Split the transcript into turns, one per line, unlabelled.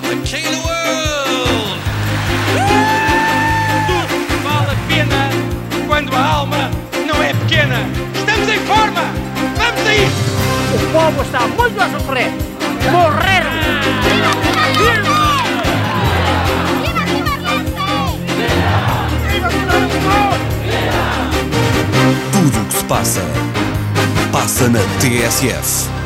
up the king of the world.
Tudo vale a pena quando a alma não é pequena. Estamos em forma! Vamos a isso!
O povo está muito a sofrer. Morreram!
Tudo o que se passa, passa na TSF.